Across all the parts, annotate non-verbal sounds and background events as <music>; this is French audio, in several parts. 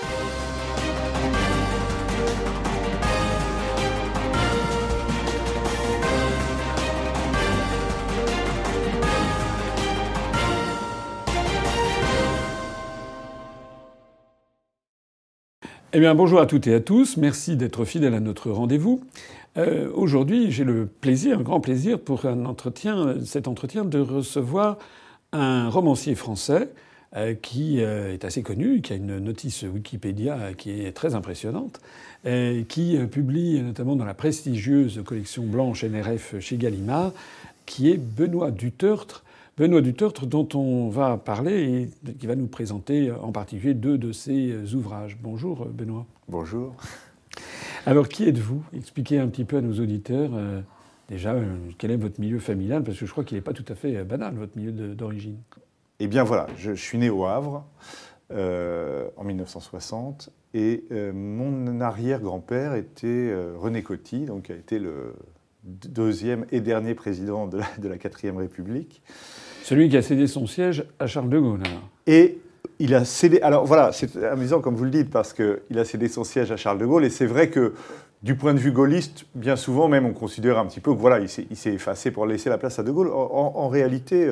Eh bien, bonjour à toutes et à tous. Merci d'être fidèles à notre rendez-vous. Euh, aujourd'hui, j'ai le plaisir, un grand plaisir pour un entretien, cet entretien, de recevoir un romancier français qui euh, est assez connu, qui a une notice Wikipédia qui est très impressionnante, qui publie notamment dans la prestigieuse collection blanche NRF chez Gallimard, qui est Benoît Dutertre, Benoît Dutertre, dont on va parler et qui va nous présenter en particulier deux de ses ouvrages. Bonjour Benoît. Bonjour. Alors qui êtes-vous? Expliquez un petit peu à nos auditeurs euh, déjà euh, quel est votre milieu familial, parce que je crois qu'il n'est pas tout à fait euh, banal, votre milieu d'origine. Eh bien voilà, je, suis né au Havre en 1960 et mon arrière-grand-père était René Coty, donc qui a été le deuxième et dernier président de la, 4 République. Celui qui a cédé son siège à Charles de Gaulle. Et il a cédé. Alors voilà, c'est amusant comme vous le dites, parce qu'il a cédé son siège à Charles de Gaulle. Et c'est vrai que du point de vue gaulliste, bien souvent même, on considère un petit peu que voilà, il s'est effacé pour laisser la place à de Gaulle. En, réalité,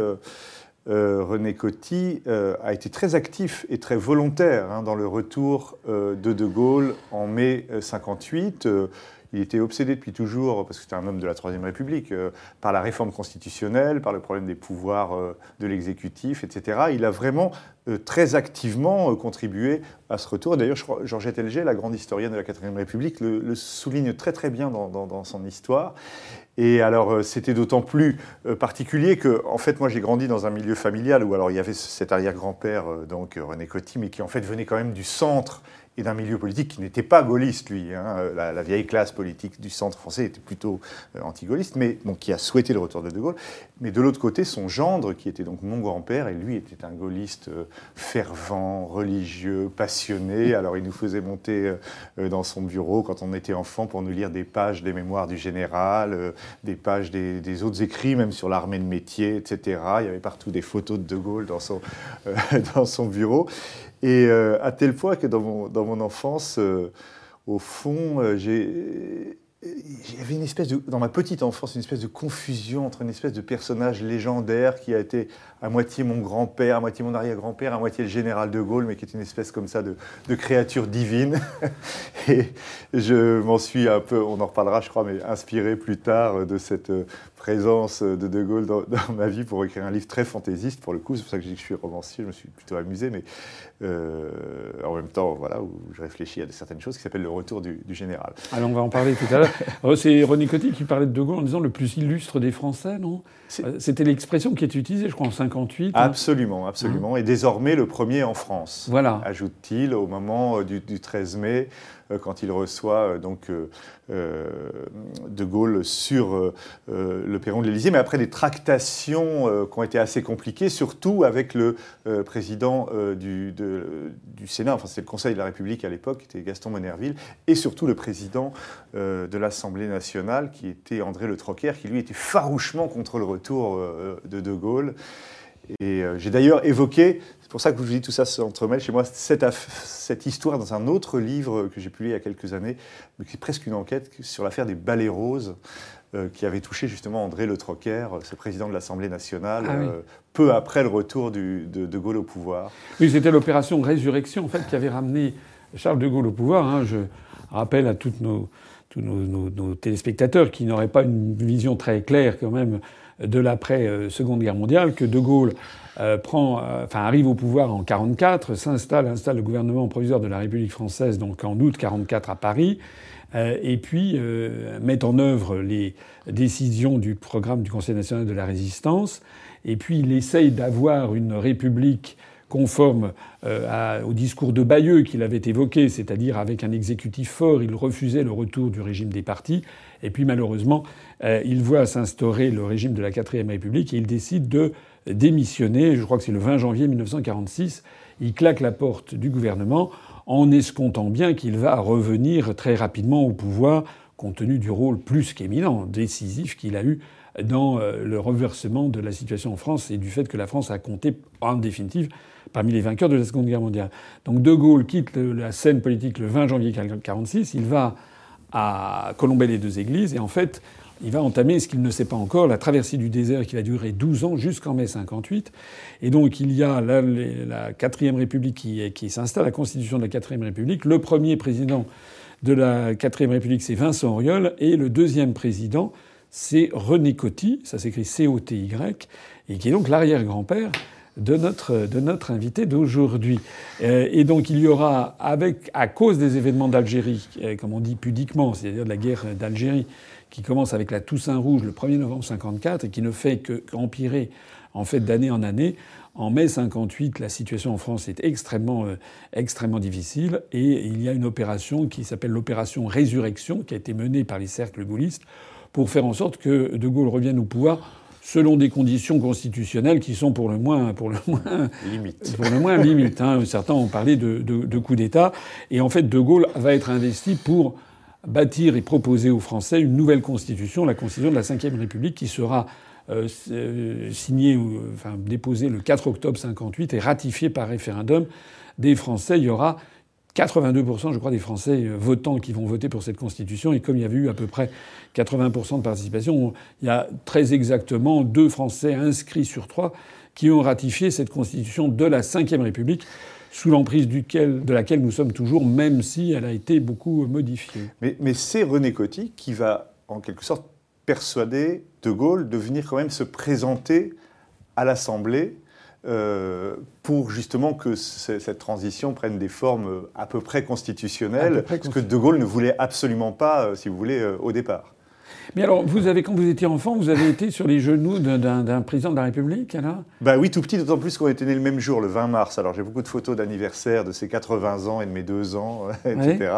euh, euh, René Coty euh, a été très actif et très volontaire hein, dans le retour de de Gaulle en mai 58. Il était obsédé depuis toujours, parce que c'était un homme de la Troisième République, euh, par la réforme constitutionnelle, par le problème des pouvoirs euh, de l'exécutif, etc. Il a vraiment euh, très activement contribué à ce retour. D'ailleurs, Georgette Elger, la grande historienne de la Quatrième République, le, souligne très très bien dans, son histoire. Et alors, c'était d'autant plus particulier que, en fait, moi, j'ai grandi dans un milieu familial où alors il y avait cet arrière-grand-père, donc René Coty, mais qui en fait venait quand même du centre et d'un milieu politique qui n'était pas gaulliste, lui. Hein. La, vieille classe politique du centre français était plutôt euh, anti-gaulliste, mais donc, qui a souhaité le retour de De Gaulle. Mais de l'autre côté, son gendre, qui était donc mon grand-père, et lui était un gaulliste euh, fervent, religieux, passionné. Alors il nous faisait monter euh, dans son bureau quand on était enfant pour nous lire des pages des mémoires du général, des pages des, des, autres écrits, même sur l'armée de métier, etc. Il y avait partout des photos de De Gaulle dans son, <laughs> dans son bureau. Et euh, à tel point que dans mon, enfance, euh, au fond, euh, j'ai avait une espèce de, dans ma petite enfance, une espèce de confusion entre une espèce de personnage légendaire qui a été à moitié mon grand-père, à moitié mon arrière-grand-père, à moitié le général de Gaulle, mais qui est une espèce comme ça de, de créature divine. <laughs> Et je m'en suis un peu, on en reparlera je crois, mais inspiré plus tard de cette présence de De Gaulle dans, ma vie pour écrire un livre très fantaisiste, pour le coup, c'est pour ça que je dis que je suis romancier, je me suis plutôt amusé, mais euh, en même temps, voilà, où je réfléchis à certaines choses qui s'appellent le retour du, général. Alors on va en parler tout à l'heure. <laughs> Oh, c'est René Coty qui parlait de De Gaulle en disant le plus illustre des Français, non? C'était l'expression qui est utilisée, je crois, en 58. Hein. Absolument, absolument. Hein et désormais le premier en France. Voilà. Ajoute-t-il au moment euh, du, du 13 mai. Euh, quand il reçoit euh, donc euh, De Gaulle sur le perron de l'Élysée, mais après des tractations qui ont été assez compliquées, surtout avec le président du, du, Sénat, enfin c'était le Conseil de la République à l'époque, qui était Gaston Monerville, et surtout le président de l'Assemblée nationale, qui était André Le Troquer, qui lui était farouchement contre le retour de De Gaulle. Et j'ai d'ailleurs évoqué c'est pour ça que je vous dis tout ça s'entremêle chez moi. Cette, cette, histoire dans un autre livre que j'ai publié il y a quelques années, mais qui est presque une enquête sur l'affaire des balais roses, euh, qui avait touché justement André Le Troquer, ce président de l'Assemblée nationale, ah euh, peu après le retour de, de, Gaulle au pouvoir. Oui, c'était l'opération Résurrection, en fait, qui avait ramené Charles de Gaulle au pouvoir. Hein. Je rappelle à toutes nos, tous nos, nos téléspectateurs qui n'auraient pas une vision très claire quand même de l'après-Seconde Guerre mondiale, que De Gaulle euh, euh, arrive au pouvoir en 44, s'installe, installe le gouvernement provisoire de la République française, donc en août 44 à Paris, euh, et puis met en œuvre les décisions du programme du Conseil national de la résistance, et puis il essaye d'avoir une république conforme au discours de Bayeux qu'il avait évoqué, c'est-à-dire avec un exécutif fort, il refusait le retour du régime des partis. Et puis malheureusement, il voit s'instaurer le régime de la quatrième République et il décide de démissionner, je crois que c'est le 20 janvier 1946, il claque la porte du gouvernement en escomptant bien qu'il va revenir très rapidement au pouvoir, compte tenu du rôle plus qu'éminent, décisif qu'il a eu dans euh, le reversement de la situation en France et du fait que la France a compté, en définitive, parmi les vainqueurs de la Seconde Guerre mondiale. Donc De Gaulle quitte la scène politique le 20 janvier 1946. Il va à colomber les deux églises et en fait, il va entamer ce qu'il ne sait pas encore, la traversée du désert qui va durer 12 ans jusqu'en mai 58. Et donc il y a la, la quatrième République qui, qui s'installe, la constitution de la quatrième République. Le premier président de la quatrième République, c'est Vincent Auriol, et le deuxième président, c'est René Coty, ça s'écrit C-O-T-Y, et qui est donc l'arrière-grand-père de notre, de notre invité d'aujourd'hui. Euh, et donc il y aura, avec, à cause des événements d'Algérie, euh, comme on dit pudiquement, c'est-à-dire de la guerre d'Algérie, qui commence avec la Toussaint Rouge le 1er novembre 54 et qui ne fait qu'empirer en fait d'année en année. En mai 58, la situation en France est extrêmement, euh, extrêmement difficile et il y a une opération qui s'appelle l'opération Résurrection qui a été menée par les cercles gaullistes pour faire en sorte que De Gaulle revienne au pouvoir selon des conditions constitutionnelles qui sont pour le moins, pour le moins, limite. Pour le moins limite. Hein. Certains ont parlé de, de, de coup d'État. Et en fait, De Gaulle va être investi pour bâtir et proposer aux Français une nouvelle constitution, la constitution de la Ve République, qui sera euh, euh, signée, enfin déposée le 4 octobre 58 et ratifiée par référendum des Français. Il y aura 82%, je crois, des Français euh, votants qui vont voter pour cette Constitution. Et comme il y avait eu à peu près 80% de participation, il y a très exactement deux Français inscrits sur trois qui ont ratifié cette Constitution de la Ve République, sous l'emprise de laquelle nous sommes toujours, même si elle a été beaucoup modifiée. Mais, mais c'est René Coty qui va, en quelque sorte, persuader De Gaulle de venir quand même se présenter à l'Assemblée euh, pour justement que cette transition prenne des formes à peu près constitutionnelles, ce que De Gaulle ne voulait absolument pas, euh, si vous voulez, euh, au départ. Mais alors, vous avez, quand vous étiez enfant, vous avez été sur les genoux d'un président de la République, alors Bah oui, tout petit, d'autant plus qu'on était né le même jour, le 20 mars. Alors j'ai beaucoup de photos d'anniversaire de ses 80 ans et de mes 2 ans, <laughs> etc.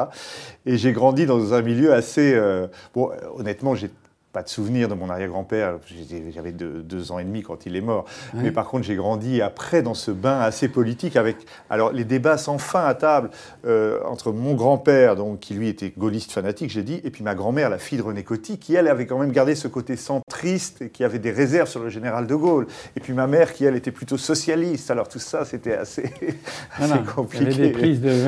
Et j'ai grandi dans un milieu assez... bon, honnêtement, j'ai pas de souvenir de mon arrière-grand-père. J'avais deux, ans et demi quand il est mort. Mais par contre, j'ai grandi après dans ce bain assez politique avec alors les débats sans fin à table euh, entre mon grand-père, donc qui lui était gaulliste fanatique, j'ai dit, et puis ma grand-mère, la fille de René Coty, qui elle avait quand même gardé ce côté centriste et qui avait des réserves sur le général de Gaulle. Et puis ma mère, qui elle était plutôt socialiste. Alors tout ça, c'était assez, assez <laughs> compliqué. Il y avait des prises de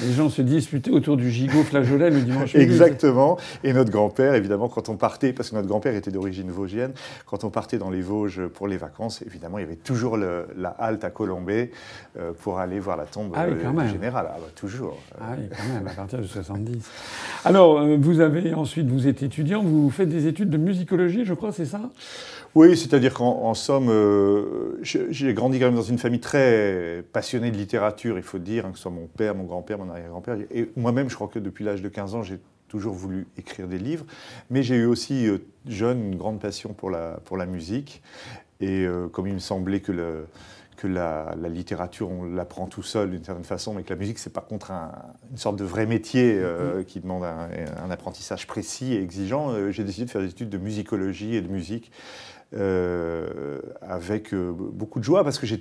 les gens se disputaient autour du gigot flageolet le dimanche midi. Exactement. Et notre grand-père, évidemment, quand on partait, parce que notre grand-père était d'origine vosgienne, quand on partait dans les Vosges pour les vacances, évidemment, il y avait toujours la halte à Colombay euh, pour aller voir la tombe ah du général. Ah, bah, toujours. Ah oui, quand même, à partir de 70. Alors, euh, vous avez ensuite, vous êtes étudiant, vous faites des études de musicologie, je crois, c'est ça? Oui, c'est-à-dire qu'en somme, euh, j'ai grandi quand même dans une famille très passionnée de littérature, il faut dire, hein, que ce soit mon père, mon grand-père, mon arrière-grand-père. Et moi-même, je crois que depuis l'âge de 15 ans, j'ai toujours voulu écrire des livres. Mais j'ai eu aussi, euh, jeune, une grande passion pour la, pour la musique. Et euh, comme il me semblait que le que la, littérature, on l'apprend tout seul d'une certaine façon, mais que la musique, c'est par contre une sorte de vrai métier euh, mm-hmm. qui demande un, apprentissage précis et exigeant. Euh, j'ai décidé de faire des études de musicologie et de musique. Euh, avec beaucoup de joie parce que j'ai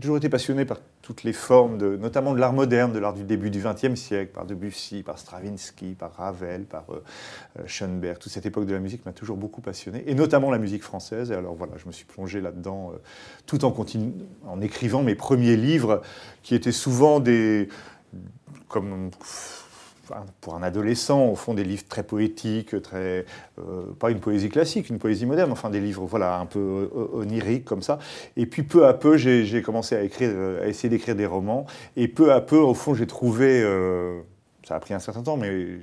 toujours été passionné par toutes les formes, de, notamment de l'art moderne, de l'art du début du XXe siècle, par Debussy, par Stravinsky, par Ravel, par Schoenberg. Toute cette époque de la musique m'a toujours beaucoup passionné, et notamment la musique française. Alors voilà, je me suis plongé là-dedans tout en continuant en écrivant mes premiers livres, qui étaient souvent des. comme pour un adolescent, au fond, des livres très poétiques, très, euh, pas une poésie classique, une poésie moderne, enfin des livres voilà, un peu oniriques comme ça. Et puis peu à peu, j'ai commencé à, écrire, à essayer d'écrire des romans. Et peu à peu, au fond, j'ai trouvé euh, ça a pris un certain temps, mais euh,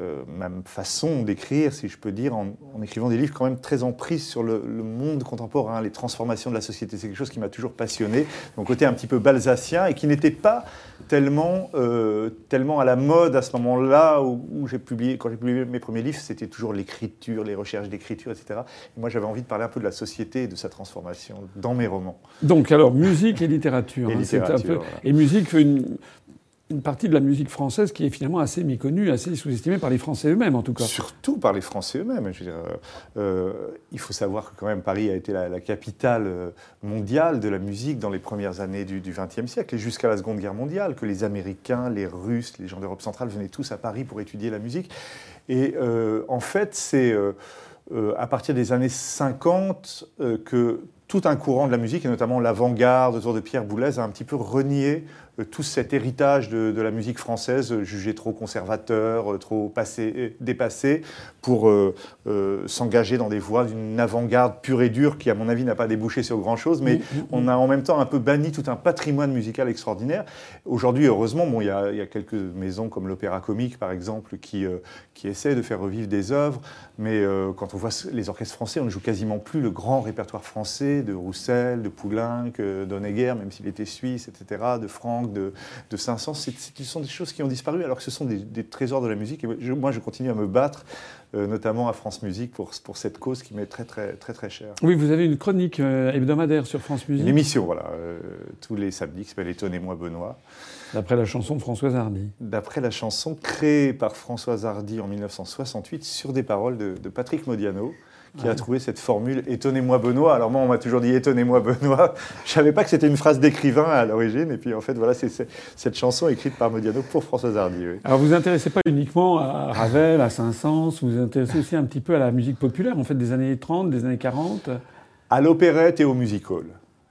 euh, ma façon d'écrire, si je peux dire, en, écrivant des livres quand même très en prise sur le, monde contemporain, les transformations de la société. C'est quelque chose qui m'a toujours passionné, mon côté un petit peu balsacien et qui n'était pas tellement, euh, tellement à la mode à ce moment-là où, j'ai publié, quand j'ai publié mes premiers livres, c'était toujours l'écriture, les recherches d'écriture, etc. Et moi, j'avais envie de parler un peu de la société et de sa transformation dans mes romans. Donc, alors, musique et littérature. Et, hein, littérature, et musique fait une une partie de la musique française qui est finalement assez méconnue, assez sous-estimée par les Français eux-mêmes en tout cas. Surtout par les Français eux-mêmes. Euh, il faut savoir que quand même Paris a été la, capitale euh, mondiale de la musique dans les premières années du XXe siècle et jusqu'à la Seconde Guerre mondiale, que les Américains, les Russes, les gens d'Europe centrale venaient tous à Paris pour étudier la musique. Et euh, en fait, c'est à partir des années 50 que tout un courant de la musique, et notamment l'avant-garde autour de Pierre Boulez, a un petit peu renié euh, tout cet héritage de, la musique française, euh, jugé trop conservateur, euh, trop passé, dépassé, pour s'engager dans des voies d'une avant-garde pure et dure qui, à mon avis, n'a pas débouché sur grand-chose. Mais on a en même temps un peu banni tout un patrimoine musical extraordinaire. Aujourd'hui, heureusement, bon, il y, a, quelques maisons comme l'Opéra Comique, par exemple, qui, qui essaient de faire revivre des œuvres. Mais quand on voit les orchestres français, on ne joue quasiment plus le grand répertoire français de Roussel, de Poulenc, d'Honegger, même s'il était suisse, etc., de Franck de, de 500. Ce sont des choses qui ont disparu alors que ce sont des, trésors de la musique. Et moi, je continue à me battre, euh, notamment à France Musique, pour, pour cette cause qui m'est très, très, très, très chère. Oui, vous avez une chronique euh, hebdomadaire sur France Musique. Une émission, voilà, euh, tous les samedis qui s'appelle Étonnez-moi Benoît. D'après la chanson de Françoise Hardy. D'après la chanson créée par Françoise Hardy en 1968 sur des paroles de, de Patrick Modiano qui a trouvé cette formule Étonnez-moi Benoît. Alors moi, on m'a toujours dit Étonnez-moi Benoît. <laughs> Je savais pas que c'était une phrase d'écrivain à l'origine. Et puis en fait, voilà, c'est cette chanson écrite par Modiano pour François Hardy. Alors vous vous intéressez pas uniquement à Ravel, à Saint-Saëns, vous vous intéressez aussi un petit peu à la musique populaire, en fait, des années 30, des années 40 À l'opérette et au music hall.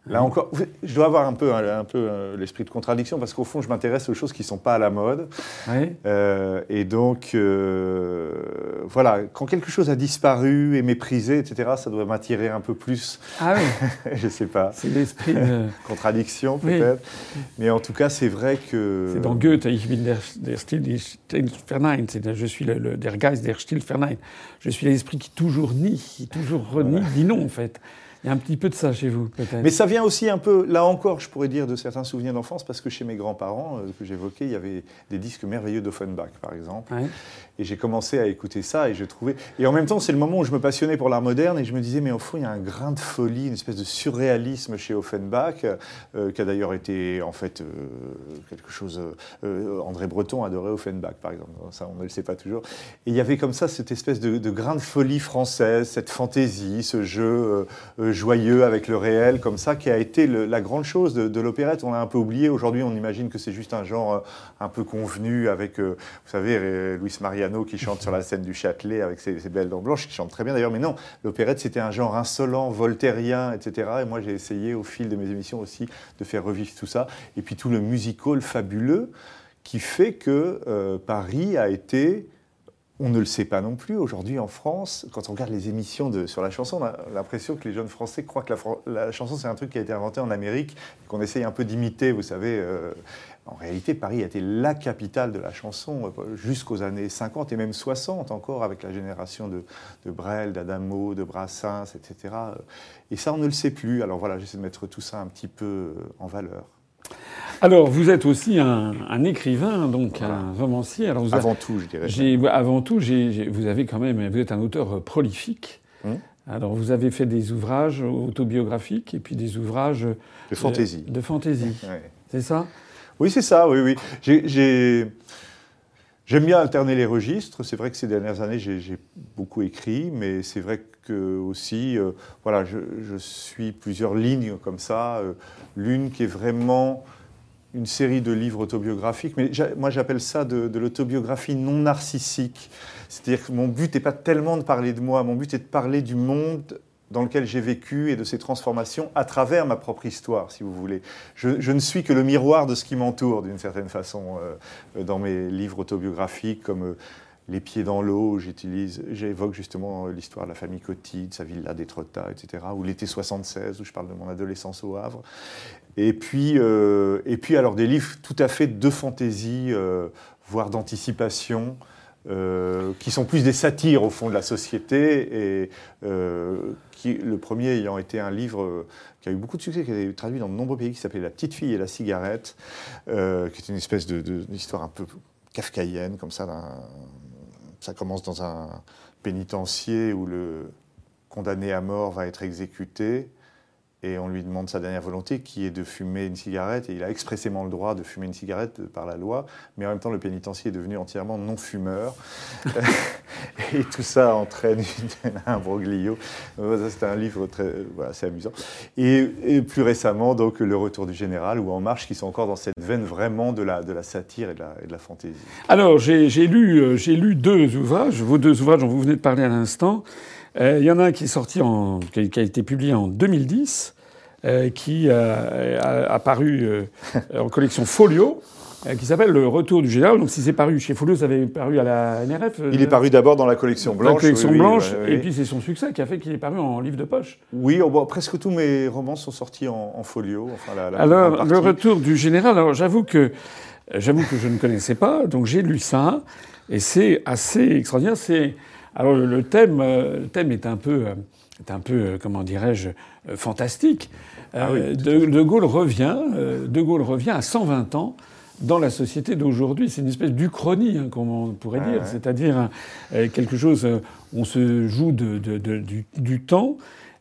Là encore, je dois avoir un peu, un, peu euh, l'esprit de contradiction parce qu'au fond, je m'intéresse aux choses qui ne sont pas à la mode. Euh, et donc, euh, voilà, quand quelque chose a disparu et méprisé, etc., ça doit m'attirer un peu plus. Ah oui <laughs> Je ne sais pas. C'est l'esprit de... <laughs> contradiction, peut-être. Mais en tout cas, c'est vrai que... C'est dans Goethe, Ich bin der, der Stil, Verein. Je suis le, der Geist der Stil Verein. Je suis l'esprit qui toujours nie, qui toujours renie, dit non, en fait. Il y a un petit peu de ça chez vous, peut-être. Mais ça vient aussi un peu, là encore, je pourrais dire, de certains souvenirs d'enfance, parce que chez mes grands-parents, euh, que j'évoquais, il y avait des disques merveilleux d'Offenbach, par exemple. Et j'ai commencé à écouter ça, et je trouvais. Et en même temps, c'est le moment où je me passionnais pour l'art moderne, et je me disais, mais au fond, il y a un grain de folie, une espèce de surréalisme chez Offenbach, euh, qui a d'ailleurs été, en fait, euh, quelque chose. André Breton adorait Offenbach, par exemple. Ça, on ne le sait pas toujours. Et il y avait comme ça cette espèce de, grain de folie française, cette fantaisie, ce jeu joyeux avec le réel, comme ça, qui a été la grande chose de, l'opérette. On l'a un peu oublié. Aujourd'hui, on imagine que c'est juste un genre euh, un peu convenu avec, euh, vous savez, Luis Qui chante sur la scène du Châtelet avec ses, belles dents blanches, qui chante très bien d'ailleurs. Mais non, l'opérette, c'était un genre insolent, voltairien, etc. Et moi, j'ai essayé au fil de mes émissions aussi de faire revivre tout ça. Et puis tout le musical fabuleux qui fait que euh, Paris a été on ne le sait pas non plus. Aujourd'hui, en France, quand on regarde les émissions de, sur la chanson, on a l'impression que les jeunes Français croient que la, chanson, c'est un truc qui a été inventé en Amérique, qu'on essaye un peu d'imiter, vous savez. Euh, en réalité, Paris a été la capitale de la chanson euh, jusqu'aux années 50 et même 60 encore, avec la génération de, de Brel, d'Adamo, de Brassens, etc. Et ça, on ne le sait plus. Alors voilà, j'essaie de mettre tout ça un petit peu euh, en valeur. Alors, vous êtes aussi un, écrivain, donc un romancier. Alors vous avant tout, je dirais. Avant tout, vous avez quand même, vous êtes un auteur euh, prolifique. Hum. Alors, vous avez fait des ouvrages autobiographiques et puis des ouvrages de fantaisie. De, fantaisie. <laughs> C'est ça? Oui, c'est ça. Oui, oui. J'aime bien alterner les registres. C'est vrai que ces dernières années, j'ai beaucoup écrit, mais c'est vrai que aussi, euh, voilà, je, suis plusieurs lignes comme ça. Euh, l'une qui est vraiment une série de livres autobiographiques, mais moi j'appelle ça de, l'autobiographie non narcissique. C'est-à-dire que mon but n'est pas tellement de parler de moi, mon but est de parler du monde dans lequel j'ai vécu et de ses transformations à travers ma propre histoire, si vous voulez. Je, ne suis que le miroir de ce qui m'entoure, d'une certaine façon, euh, dans mes livres autobiographiques, comme euh, Les pieds dans l'eau, j'utilise, j'évoque justement l'histoire de la famille Coty, de sa villa d'Étretat, etc., ou l'été 76, où je parle de mon adolescence au Havre. Et puis, euh, alors des livres tout à fait de fantaisie, euh, voire d'anticipation, euh, qui sont plus des satires au fond de la société, et le premier ayant été un livre qui a eu beaucoup de succès, qui a été traduit dans de nombreux pays, qui s'appelait La petite fille et la cigarette, qui est une espèce d'histoire un peu kafkaïenne, comme ça. Ça commence dans un pénitencier où le condamné à mort va être exécuté et on lui demande sa dernière volonté qui est de fumer une cigarette et il a expressément le droit de fumer une cigarette par la loi, mais en même temps le pénitencier est devenu entièrement non fumeur <laughs> <laughs> et tout ça entraîne un broglio. C'est un livre très, voilà, c'est amusant. Et, plus récemment donc le Retour du général ou En marche qui sont encore dans cette veine vraiment de la, de la satire et de la, et de la fantaisie. Alors j'ai lu, euh, j'ai lu deux ouvrages, vos deux ouvrages dont vous venez de parler à l'instant. Euh, il y en a un qui est sorti en, qui a été publié en 2010, qui a, paru en collection Folio. Qui s'appelle Le Retour du Général. Donc, si c'est paru chez Folio, ça avait paru à la NRF. Il est paru d'abord dans la collection blanche. La collection blanche, et puis c'est son succès qui a fait qu'il est paru en livre de poche. Oui, oh, presque tous mes romans sont sortis en, folio. alors, Le Retour du Général, alors j'avoue que, j'avoue que je ne connaissais pas, donc j'ai lu ça, et c'est assez extraordinaire. C'est alors le thème, euh, le thème est un peu, euh, est un peu, euh, comment dirais-je, fantastique. Ah de, Gaulle revient, De Gaulle revient à 120 ans dans la société d'aujourd'hui. C'est une espèce d'uchronie, hein, comme on pourrait dire, c'est-à-dire quelque chose. On se joue de, du, temps.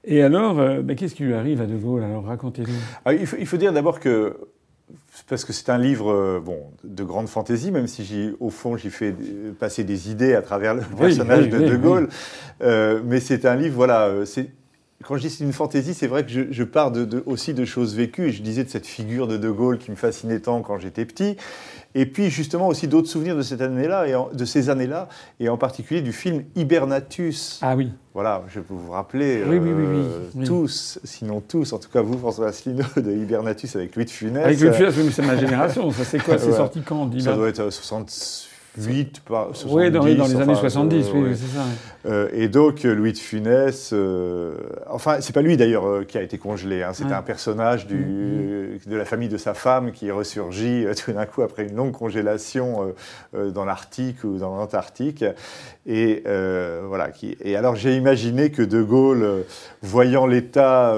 Et alors, qu'est-ce qui lui arrive à De Gaulle Alors? Racontez-nous. Ah, il, il, faut dire d'abord que parce que c'est un livre euh, bon, de grande fantaisie, même si au fond j'y fais passer des idées à travers le personnage de De Gaulle. Euh, mais c'est un livre, voilà, euh, quand je dis c'est une fantaisie, c'est vrai que je, pars de, aussi de choses vécues. Et je disais de cette figure de De Gaulle qui me fascinait tant quand j'étais petit. Et puis justement aussi d'autres souvenirs de cette année-là, et de ces années-là, et en particulier du film Hibernatus. Ah oui. Voilà, je peux vous rappeler euh, tous, sinon tous, en tout cas vous, François Asselineau, <laughs> de Hibernatus avec Louis de Funès. Avec Louis de Funès, mais c'est ma génération. Ça, c'est quoi? <laughs> C'est sorti quand Ça doit être 60, 8, pas 70. Oui, dans, les années 70, oui, c'est ça. Euh, et donc, euh, Louis de Funès, euh, enfin, c'est pas lui d'ailleurs qui a été congelé, hein, c'était un personnage du, mm-hmm. de la famille de sa femme qui ressurgit tout d'un coup après une longue congélation dans l'Arctique ou dans l'Antarctique. Et voilà. Qui, et alors, j'ai imaginé que De Gaulle, voyant l'état,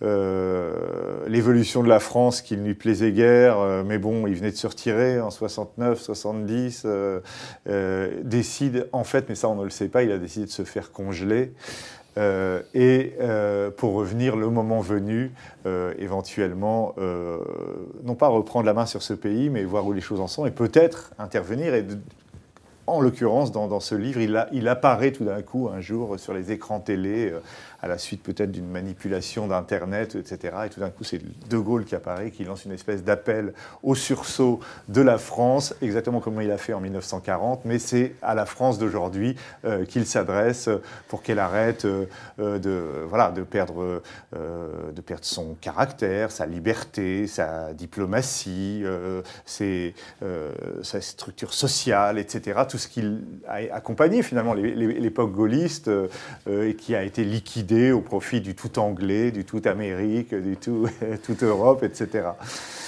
l'évolution de la France, qui ne lui plaisait guère, mais bon, il venait de se retirer en 69, 70. Euh, euh, décide, en fait, mais ça on ne le sait pas, il a décidé de se faire congeler. Euh, et pour revenir le moment venu, éventuellement, non pas reprendre la main sur ce pays, mais voir où les choses en sont, et peut-être intervenir. Et en l'occurrence, dans, ce livre, il apparaît tout d'un coup un jour sur les écrans télé à la suite peut-être d'une manipulation d'Internet, etc. Et tout d'un coup, c'est De Gaulle qui apparaît, qui lance une espèce d'appel au sursaut de la France, exactement comme il a fait en 1940, mais c'est à la France d'aujourd'hui euh, qu'il s'adresse pour qu'elle arrête euh, euh, de, voilà, de, perdre, de perdre son caractère, sa liberté, sa diplomatie, sa structure sociale, etc. Tout ce qui a accompagné finalement l'époque gaulliste et qui a été liquidé au profit du tout anglais, du tout Amérique, du tout <laughs> toute Europe, etc.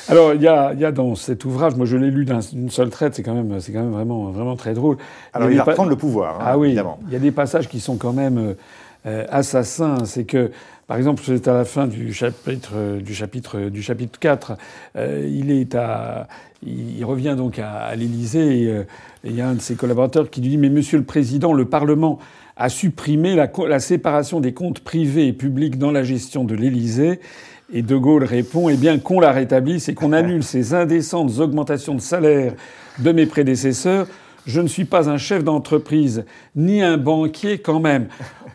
Alors, il y, a, il y a, dans cet ouvrage, moi je l'ai lu d'une seule traite, c'est quand même, c'est quand même vraiment, vraiment très drôle. Alors, il, va prendre le pouvoir, hein, ah oui, Il y a des passages qui sont quand même euh, assassins. C'est que, par exemple, c'est à la fin du chapitre, du chapitre, du chapitre 4, euh, il est à, il revient donc à, à l'Élysée et, euh, et il y a un de ses collaborateurs qui lui dit Mais Monsieur le Président, le Parlement a supprimé la, séparation des comptes privés et publics dans la gestion de l'Élysée. Et De Gaulle répond Eh bien, qu'on la rétablisse et qu'on annule ces indécentes augmentations de salaire de mes prédécesseurs. Je ne suis pas un chef d'entreprise, ni un banquier quand même.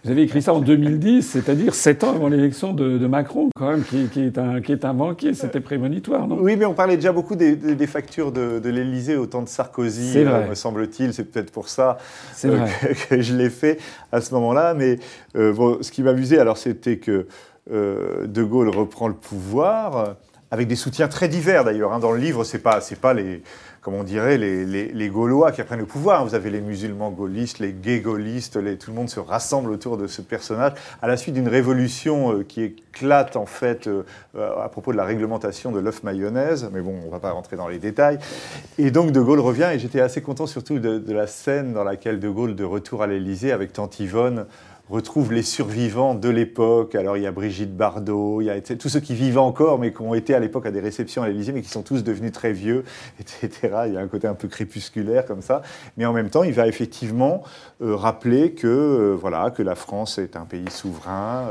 Vous avez écrit ça en 2010, c'est-à-dire sept ans avant l'élection de, Macron, quand même, qui, est un, qui est un banquier. C'était prémonitoire, non? Oui, mais on parlait déjà beaucoup des, factures de, l'Élysée au temps de Sarkozy, euh, me semble-t-il. C'est peut-être pour ça euh, que, je l'ai fait à ce moment-là. Mais euh, bon, ce qui m'amusait, alors, c'était que De Gaulle reprend le pouvoir avec des soutiens très divers d'ailleurs. Hein. Dans le livre, c'est pas, c'est pas les, comme on dirait, les, Gaulois qui apprennent le pouvoir. Vous avez les musulmans gaullistes, les gays gaullistes, tout le monde se rassemble autour de ce personnage à la suite d'une révolution euh, qui éclate en fait euh, à propos de la réglementation de l'œuf mayonnaise. Mais bon, on ne va pas rentrer dans les détails. Et donc De Gaulle revient et j'étais assez content surtout de, de, la scène dans laquelle De Gaulle, de retour à l'Élysée avec Tante Yvonne, retrouve les survivants de l'époque. Alors il y a Brigitte Bardot, il y a tous ceux qui vivent encore, mais qui ont été à l'époque à des réceptions à l'Élysée, mais qui sont tous devenus très vieux, <laughs> etc. Il y a un côté un peu crépusculaire comme ça. Mais en même temps, il va effectivement euh, rappeler que, euh, voilà, que la France est un pays souverain,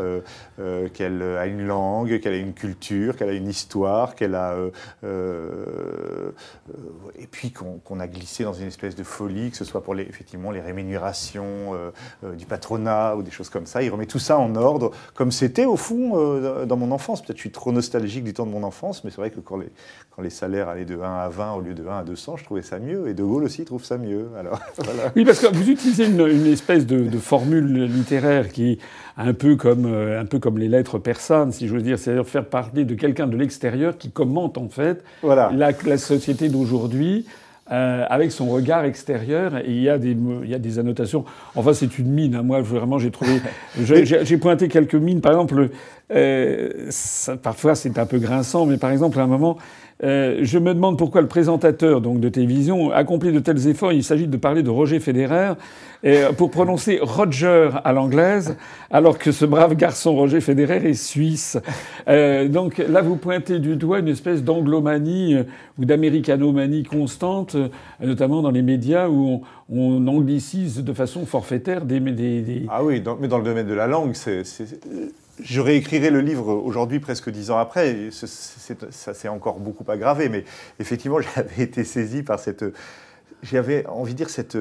euh, qu'elle a une langue, qu'elle a une culture, qu'elle a une histoire, qu'elle a... et puis qu'on a glissé dans une espèce de folie, que ce soit pour les, effectivement les rémunérations du patronat ou des choses comme ça. Il remet tout ça en ordre, comme c'était au fond euh, dans mon enfance. Peut-être je suis trop nostalgique du temps de mon enfance, mais c'est vrai que quand les, quand les salaires allaient de 1 à 20 au lieu de 1 à 200, je trouvais ça mieux. Et De Gaulle aussi trouve ça mieux. Alors, <laughs> Oui, parce que vous utilisez une, espèce de, de, formule littéraire qui un peu comme, un peu comme les lettres persanes, si je veux dire, c'est-à-dire faire parler de quelqu'un de l'extérieur qui commente en fait voilà. la, la société d'aujourd'hui euh, avec son regard extérieur. Et il y a des, il y a des annotations. Enfin, c'est une mine. Hein. Moi, vraiment, j'ai trouvé. <laughs> j'ai pointé quelques mines. Par exemple, euh, ça, parfois c'est un peu grinçant, mais par exemple, à un moment, euh, je me demande pourquoi le présentateur donc de télévision accomplit de tels efforts. Il s'agit de parler de Roger Federer et, pour prononcer Roger à l'anglaise, alors que ce brave garçon Roger Federer est suisse. Euh, donc là, vous pointez du doigt une espèce d'anglomanie euh, ou d'américanomanie constante, euh, notamment dans les médias où on, anglicise de façon forfaitaire des, des, des... Ah oui, mais dans le domaine de la langue, c'est je réécrirai le livre aujourd'hui, presque dix ans après. ça s'est encore beaucoup aggravé, mais effectivement, <laughs> j'avais été saisi par cette. J'avais envie de dire cette,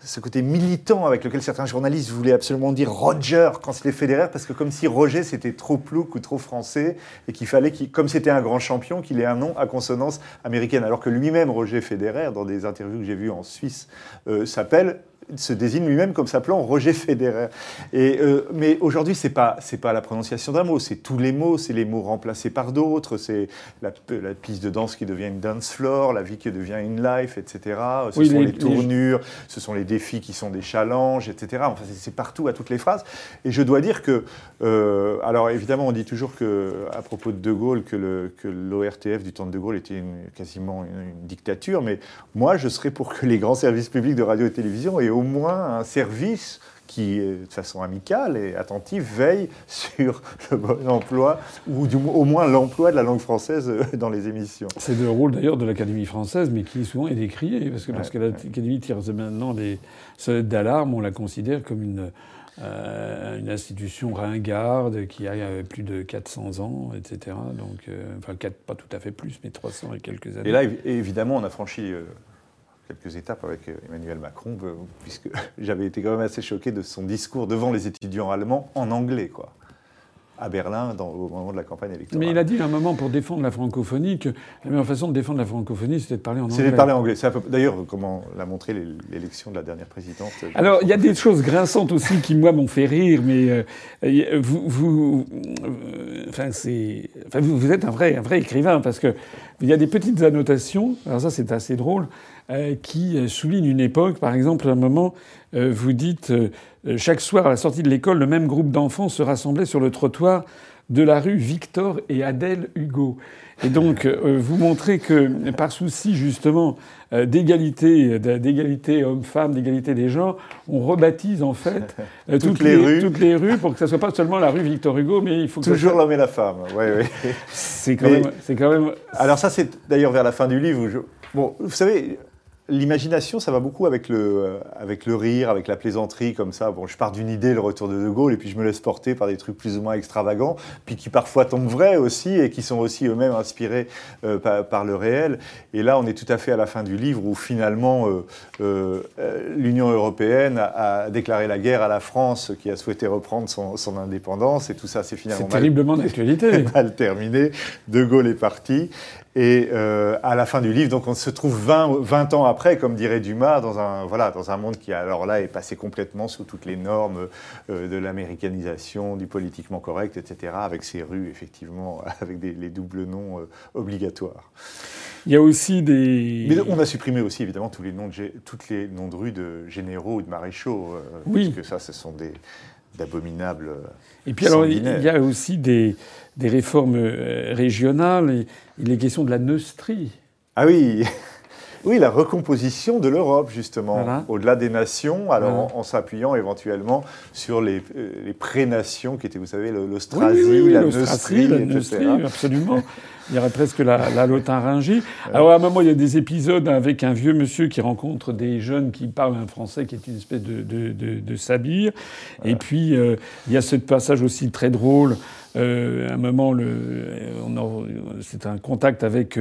ce côté militant avec lequel certains journalistes voulaient absolument dire Roger quand c'était Federer, parce que comme si Roger c'était trop plouc ou trop français, et qu'il fallait, comme c'était un grand champion, qu'il ait un nom à consonance américaine. Alors que lui-même, Roger Federer, dans des interviews que j'ai vues en Suisse, euh, s'appelle se désigne lui-même comme s'appelant Roger Federer. Et, euh, mais aujourd'hui, c'est pas c'est pas la prononciation d'un mot, c'est tous les mots, c'est les mots remplacés par d'autres, c'est la, la, piste de danse qui devient une dance floor, la vie qui devient une life, etc. Ce sont les, tournures, ce sont les défis qui sont des challenges, etc. Enfin, c'est partout à toutes les phrases. Et je dois dire que, euh, alors évidemment, on dit toujours que à propos de De Gaulle que l'ORTF du temps de De Gaulle était quasiment une, une, dictature, mais moi, je serais pour que les grands services publics de radio et télévision aient au moins un service qui, de façon amicale et attentive, veille sur le bon emploi, ou au moins l'emploi de la langue française euh, dans les émissions. C'est le rôle d'ailleurs de l'Académie française, mais qui souvent est décrié, parce que lorsque l'Académie tire maintenant des sonnettes d'alarme, on la considère comme une, euh, une institution ringarde qui a euh, plus de 400 ans, etc. Donc, enfin, pas tout à fait plus, mais 300 et quelques années. Et là, évidemment, on a franchi quelques étapes avec euh, Emmanuel Macron, euh, puisque <laughs> j'avais été quand même assez choqué de son discours devant les étudiants allemands en anglais, quoi à Berlin dans, au moment de la campagne électorale. Mais il a dit à un moment pour défendre la francophonie que la meilleure façon de défendre la francophonie, c'était de parler en anglais. C'était de parler anglais. D'ailleurs, comment l'a montré l'élection de la dernière présidente. Alors, il y a des choses grinçantes aussi qui, moi, m'ont fait rire, mais euh, vous, vous, enfin, enfin, vous, êtes un vrai, un vrai écrivain parce que il y a des petites annotations. Alors ça, c'est assez drôle. Euh, qui euh, souligne une époque. Par exemple, à un moment, euh, vous dites chaque soir à la sortie de l'école, le même groupe d'enfants se rassemblait sur le trottoir de la rue Victor et Adèle Hugo. Et donc, vous montrez que par souci justement d'égalité, d'égalité homme-femme, d'égalité des genres, on rebaptise en fait <laughs> toutes, les, rues. toutes les rues pour que ça soit pas seulement la rue Victor Hugo, mais il faut toujours l'homme et la femme. Oui, oui. C'est quand, même, c'est quand même. Alors ça, c'est d'ailleurs vers la fin du livre. Où je... Bon, vous savez, L'imagination, ça va beaucoup avec le, euh, avec le rire, avec la plaisanterie, comme ça. Bon, je pars d'une idée, le retour de De Gaulle, et puis je me laisse porter par des trucs plus ou moins extravagants, puis qui parfois tombent vrais aussi, et qui sont aussi eux-mêmes inspirés euh, par, le réel. Et là, on est tout à fait à la fin du livre où finalement euh, l'Union européenne a, déclaré la guerre à la France, qui a souhaité reprendre son, son indépendance, et tout ça, c'est finalement mal, terriblement d'actualité. <laughs> mal terminé. De Gaulle est parti, et euh, à la fin du livre, donc on se trouve 20, 20, ans après, comme dirait Dumas, dans un, voilà, dans un monde qui alors là est passé complètement sous toutes les normes euh, de l'américanisation, du politiquement correct, etc., avec ses rues, effectivement, <laughs> avec des, les doubles noms euh, obligatoires. Il y a aussi des... Mais on a supprimé aussi, évidemment, tous les noms de, toutes les noms de rues de généraux ou de maréchaux, oui. parce que ça, ce sont des d'abominables. Et puis alors, il y a aussi des, des réformes régionales. Il est question de la neustrie. Ah oui <laughs> oui, la recomposition de l'Europe, justement, au-delà des nations, alors en, s'appuyant éventuellement sur les, euh, les pré-nations qui étaient, vous savez, l'Austrasie, la Neustrie, la Neustrie, absolument. <laughs> Il y aurait presque la, la Lotharingie. Alors, à un moment, il y a des épisodes avec un vieux monsieur qui rencontre des jeunes qui parlent un français qui est une espèce de, de, de, sabir. Et puis, euh, il y a ce passage aussi très drôle à un moment, c'est un contact avec,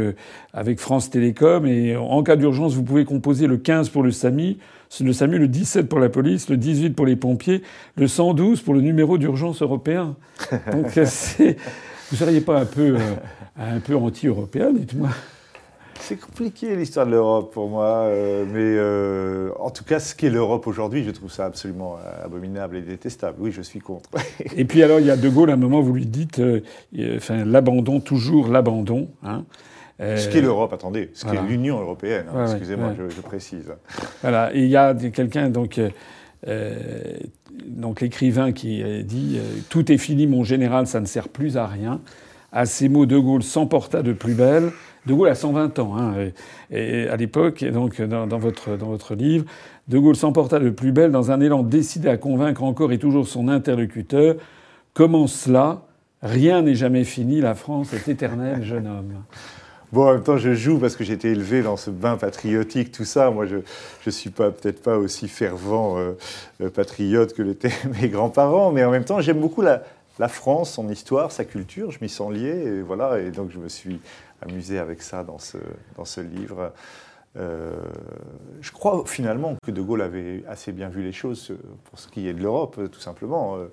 avec France Télécom. Et en cas d'urgence, vous pouvez composer le 15 pour le SAMI, le SAMU, le 17 pour la police, le 18 pour les pompiers, le 112 pour le numéro d'urgence européen. <laughs> Donc, vous seriez pas un peu, un peu anti-européen, dites-moi c'est compliqué l'histoire de l'Europe pour moi, euh, mais euh, en tout cas, ce qu'est l'Europe aujourd'hui, je trouve ça absolument euh, abominable et détestable. Oui, je suis contre. <laughs> et puis alors, il y a De Gaulle, à un moment, vous lui dites, enfin, l'abandon, toujours l'abandon. Hein. ce qu'est l'Europe, attendez, ce qu'est l'Union européenne, hein, excusez-moi, je, précise. Voilà, et il y a quelqu'un, donc, donc l'écrivain qui dit Tout est fini, mon général, ça ne sert plus à rien. À ces mots, De Gaulle s'emporta de plus belle de Gaulle a 120 ans, hein, et, à l'époque, et donc dans, votre, livre, De Gaulle s'emporta de plus belle dans un élan décidé à convaincre encore et toujours son interlocuteur. Comment cela? Rien n'est jamais fini, la France est éternelle, jeune homme. Bon, en même temps, je joue parce que j'ai été élevé dans ce bain patriotique, tout ça. Moi, je ne suis peut-être pas aussi fervent euh, euh, patriote que l'étaient <laughs> mes grands-parents, mais en même temps, j'aime beaucoup la, la France, son histoire, sa culture. Je m'y sens lié, et voilà. Et donc, je me suis amusé avec ça dans ce, dans ce livre. Euh, je crois finalement que De Gaulle avait assez bien vu les choses pour ce qui est de l'Europe, tout simplement. Euh,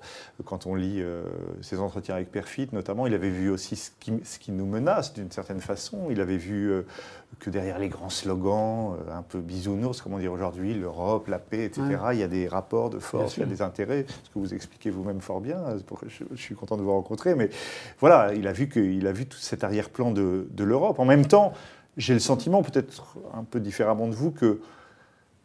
quand on lit euh, ses entretiens avec Perfit, notamment, il avait vu aussi ce qui, ce qui nous menace d'une certaine façon. Il avait vu que derrière les grands slogans, un peu bisounours, comment dire aujourd'hui, l'Europe, la paix, etc., il y a des rapports de force, il y a des intérêts, ce que vous expliquez vous-même fort bien. Je, je, suis content de vous rencontrer, mais voilà, il a vu, que, il a vu tout cet arrière-plan de, de l'Europe. En même temps, j'ai le sentiment, peut-être un peu différemment de vous, que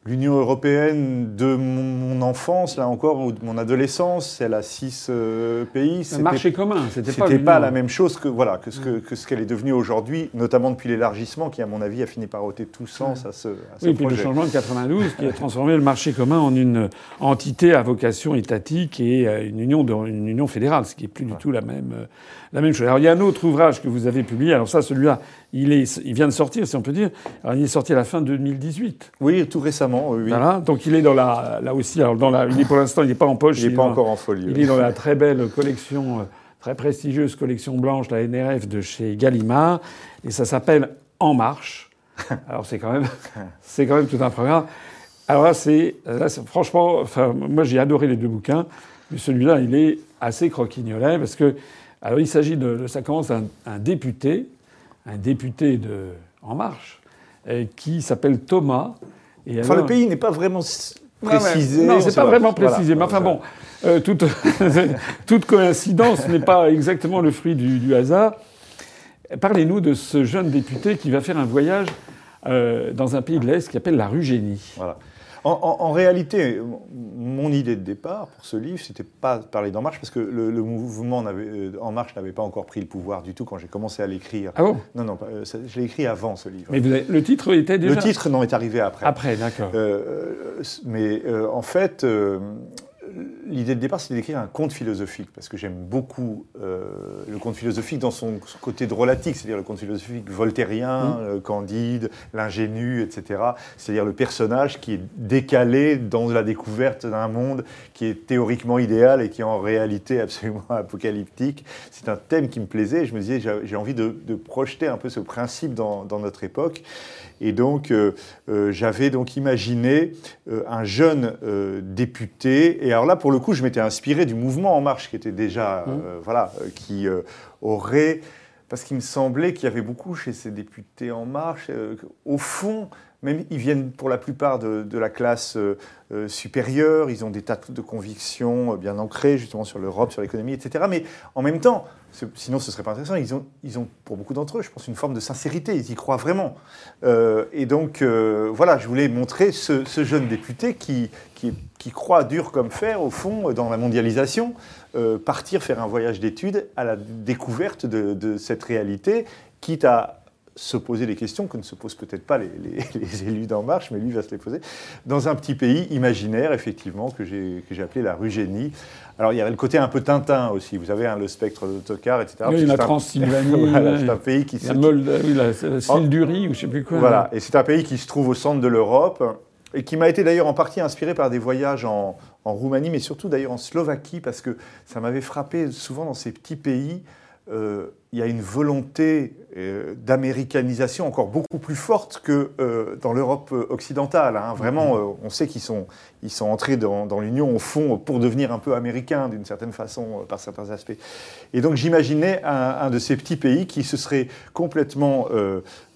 l'Union européenne de mon enfance, là encore, ou de mon adolescence, elle a six euh, pays. Un marché commun, c'était pas, pas la même chose que voilà que ce que, que ce qu'elle est devenue aujourd'hui, notamment depuis l'élargissement, qui à mon avis a fini par ôter tout sens à ce, à oui, puis le changement de 92 qui a transformé le marché commun en une entité à vocation étatique et euh, une union, de, une union fédérale, ce qui est plus du tout la même euh, la même chose. Alors il y a un autre ouvrage que vous avez publié. Alors ça, celui-là, il, est, il vient de sortir, si on peut dire. Alors il est sorti à la fin 2018. Oui, tout récemment. Oui. Voilà. Donc il est dans la, là aussi. Alors dans la, il est pour l'instant, il n'est pas en poche. Il n'est pas encore en folie. Il est dans la très belle collection, euh, très prestigieuse collection blanche, la NRF de chez Gallimard, et ça s'appelle En Marche. <laughs> Alors c'est quand même, c'est quand même tout un programme. Alors là, c'est, là, franchement, enfin, moi j'ai adoré les deux bouquins, mais celui-là, il est assez croquignolet parce que alors il s'agit de, ça commence un, un, député, un député de En Marche, euh, qui s'appelle Thomas. Et enfin, le pays n'est pas vraiment précisé. Non, c'est pas vraiment précisé. mais enfin bon, euh, toute, <laughs> toute, coïncidence n'est pas exactement le fruit du, du hasard. Parlez-nous de ce jeune député qui va faire un voyage euh, dans un pays de l'Est qui s'appelle la Rugénie. Voilà. En, réalité, mon idée de départ pour ce livre, c'était pas de parler d'En Marche, parce que le, mouvement euh, En Marche n'avait pas encore pris le pouvoir du tout quand j'ai commencé à l'écrire. Ah bon? Non, non, euh, je l'ai écrit avant ce livre. Mais le titre était déjà? Le titre non est arrivé après. Après, d'accord. Euh, mais en fait, l'idée de départ, c'était d'écrire un conte philosophique, parce que j'aime beaucoup euh, le conte philosophique dans son, côté drôlatique, c'est-à-dire le conte philosophique voltairien, mmh. euh, candide, l'ingénu, etc. C'est-à-dire le personnage qui est décalé dans la découverte d'un monde qui est théoriquement idéal et qui est en réalité absolument <laughs> apocalyptique. C'est un thème qui me plaisait, je me disais, j'ai envie de, projeter un peu ce principe dans, dans notre époque. Et donc, euh, euh, j'avais donc imaginé euh, un jeune député. Et alors là, pour le coup, je m'étais inspiré du mouvement En Marche, qui était déjà, mmh. voilà, qui aurait parce qu'il me semblait qu'il y avait beaucoup chez ces députés En Marche, au fond, même ils viennent pour la plupart de, la classe supérieure, ils ont des tas de convictions bien ancrées justement sur l'Europe, sur l'économie, etc. Mais en même temps, sinon ce serait pas intéressant. Ils ont, ils ont pour beaucoup d'entre eux, je pense, une forme de sincérité. Ils y croient vraiment. Euh, et donc, euh, voilà, je voulais montrer ce, jeune député qui, qui, croit dur comme fer, au fond, dans la mondialisation, euh, partir faire un voyage d'études à la découverte de, de cette réalité, quitte à se poser des questions que ne se posent peut-être pas <laughs> les, élus d'En Marche, mais lui va se les poser, dans un petit pays imaginaire, effectivement, que j'ai appelé la Rugénie. Alors il y avait le côté un peu Tintin aussi, vous savez, hein, le spectre d'autocar, etc. Oui, la Transylvanie. <laughs> c'est un pays qui la, Moldavie, la, la Sildurie, ou je ne sais plus quoi. Voilà, et c'est un pays qui se trouve au centre de l'Europe, et qui m'a été d'ailleurs en partie inspiré par des voyages en, en Roumanie, mais surtout d'ailleurs en Slovaquie, parce que ça m'avait frappé souvent dans ces petits pays. Euh, il y a une volonté euh, d'américanisation encore beaucoup plus forte que euh, dans l'Europe occidentale. Hein. Vraiment, Mm-hmm. on sait qu'ils sont, ils sont entrés dans, dans l'Union au fond pour devenir un peu américains d'une certaine façon, par certains aspects. Et donc j'imaginais un, un, de ces petits pays qui se serait complètement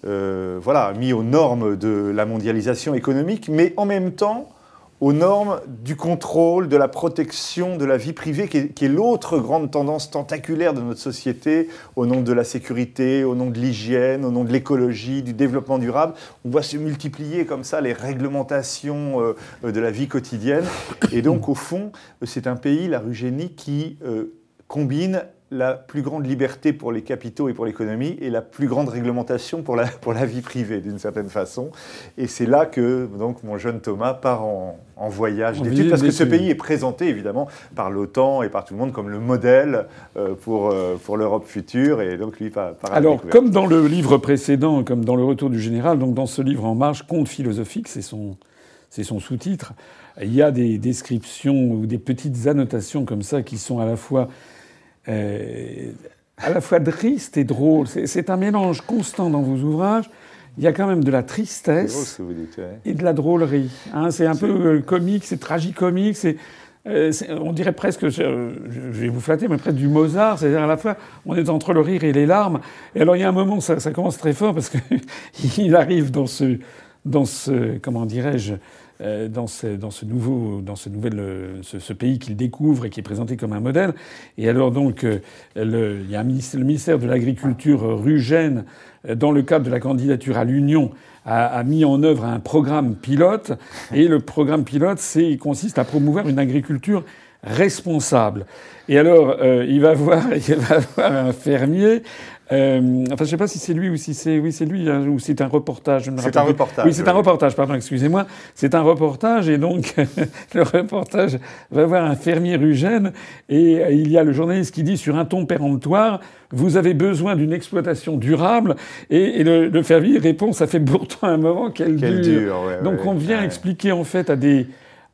voilà, mis aux normes de la mondialisation économique, mais en même temps aux normes du contrôle, de la protection de la vie privée, qui est, l'autre grande tendance tentaculaire de notre société, au nom de la sécurité, au nom de l'hygiène, au nom de l'écologie, du développement durable. On voit se multiplier comme ça les réglementations euh, de la vie quotidienne. Et donc, au fond, c'est un pays, la Rugénie, qui euh, combine la plus grande liberté pour les capitaux et pour l'économie et la plus grande réglementation pour la, pour la vie privée, d'une certaine façon. Et c'est là que donc, mon jeune Thomas part en, en voyage d'études, parce que ce pays est présenté évidemment par l'OTAN et par tout le monde comme le modèle euh, pour, euh, pour l'Europe future, et donc lui par, par Alors, comme dans le livre précédent, comme dans le Retour du Général, donc dans ce livre En marche, conte philosophique, c'est son, c'est son sous-titre, il y a des descriptions ou des petites annotations comme ça qui sont à la fois à la fois triste et drôle. C'est un mélange constant dans vos ouvrages. Il y a quand même de la tristesse dites, ouais. et de la drôlerie. Hein, c'est un peu euh, comique, c'est tragicomique, c'est euh, on dirait presque, je, je, vais vous flatter, mais presque du Mozart. C'est-à-dire à la fois, on est entre le rire et les larmes. Et alors il y a un moment, ça, ça commence très fort parce qu'il <laughs> arrive dans ce, dans ce, comment dirais-je, euh, dans ce, dans ce nouveau, dans ce nouvel, euh, ce, pays qu'il découvre et qui est présenté comme un modèle. Et alors donc, euh, le, il y a ministère, le ministère de l'Agriculture rugène, dans le cadre de la candidature à l'Union, a, mis en œuvre un programme pilote. Et le programme pilote, c'est, consiste à promouvoir une agriculture responsable. Et alors, euh, il va voir, <laughs> il va voir un fermier. Euh, enfin, je sais pas si c'est lui ou si c'est oui, c'est lui hein, ou c'est un reportage. C'est un reportage. Oui, c'est un reportage. Pardon, excusez-moi. C'est un reportage et donc <laughs> le reportage va voir un fermier rugène et il y a le journaliste qui dit sur un ton péremptoire vous avez besoin d'une exploitation durable et, et le, le, fermier répond ça fait pourtant un moment qu'elle dure. dure. Ouais, donc ouais, on vient ouais. expliquer en fait à des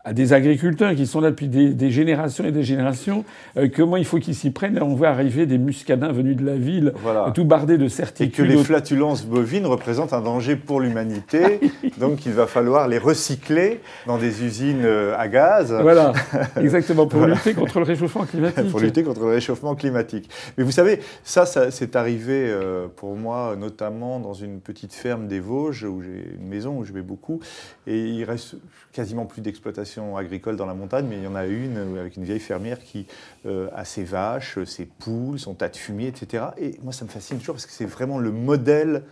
à des agriculteurs qui sont là depuis des, des générations et des générations, euh, comment il faut qu'ils s'y prennent. Et on voit arriver des muscadins venus de la ville, voilà. tout bardés de certitudes. Et que les flatulences bovines représentent un danger pour l'humanité, donc il va falloir les recycler dans des usines euh, à gaz. Voilà, <laughs> exactement, pour voilà. lutter contre le réchauffement climatique. pour lutter contre le réchauffement climatique. Mais vous savez, ça, ça c'est arrivé euh, pour moi, notamment dans une petite ferme des Vosges, où j'ai une maison où je vais beaucoup, et il reste quasiment plus d'exploitation agricole dans la montagne, mais il y en a une avec une vieille fermière qui euh, a ses vaches, ses poules, son tas de fumier, etc. Et moi, ça me fascine toujours parce que c'est vraiment le modèle